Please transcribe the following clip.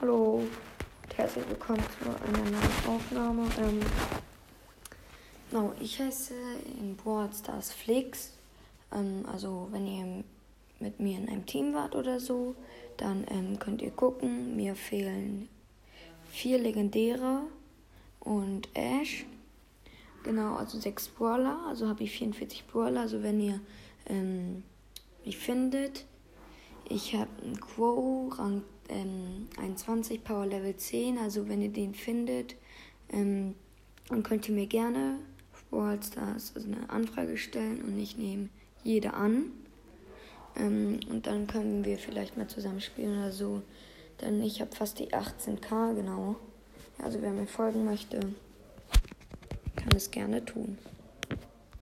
Hallo und herzlich willkommen zu einer neuen Aufnahme. Ähm, genau, ich heiße in Brawl Stars Flix. Ähm, also wenn ihr mit mir in einem Team wart oder so, dann ähm, könnt ihr gucken. Mir fehlen vier Legendäre und Ash. Genau, also sechs Brawler. Also habe ich 44 Brawler. Also wenn ihr ähm, mich findet, ich habe einen Quo, Rang ähm, 21, Power Level 10. Also wenn ihr den findet, ähm, dann könnt ihr mir gerne Brawl also eine Anfrage stellen und ich nehme jede an. Ähm, und dann können wir vielleicht mal zusammen spielen oder so. Denn ich habe fast die 18k, genau. Also wer mir folgen möchte, kann es gerne tun.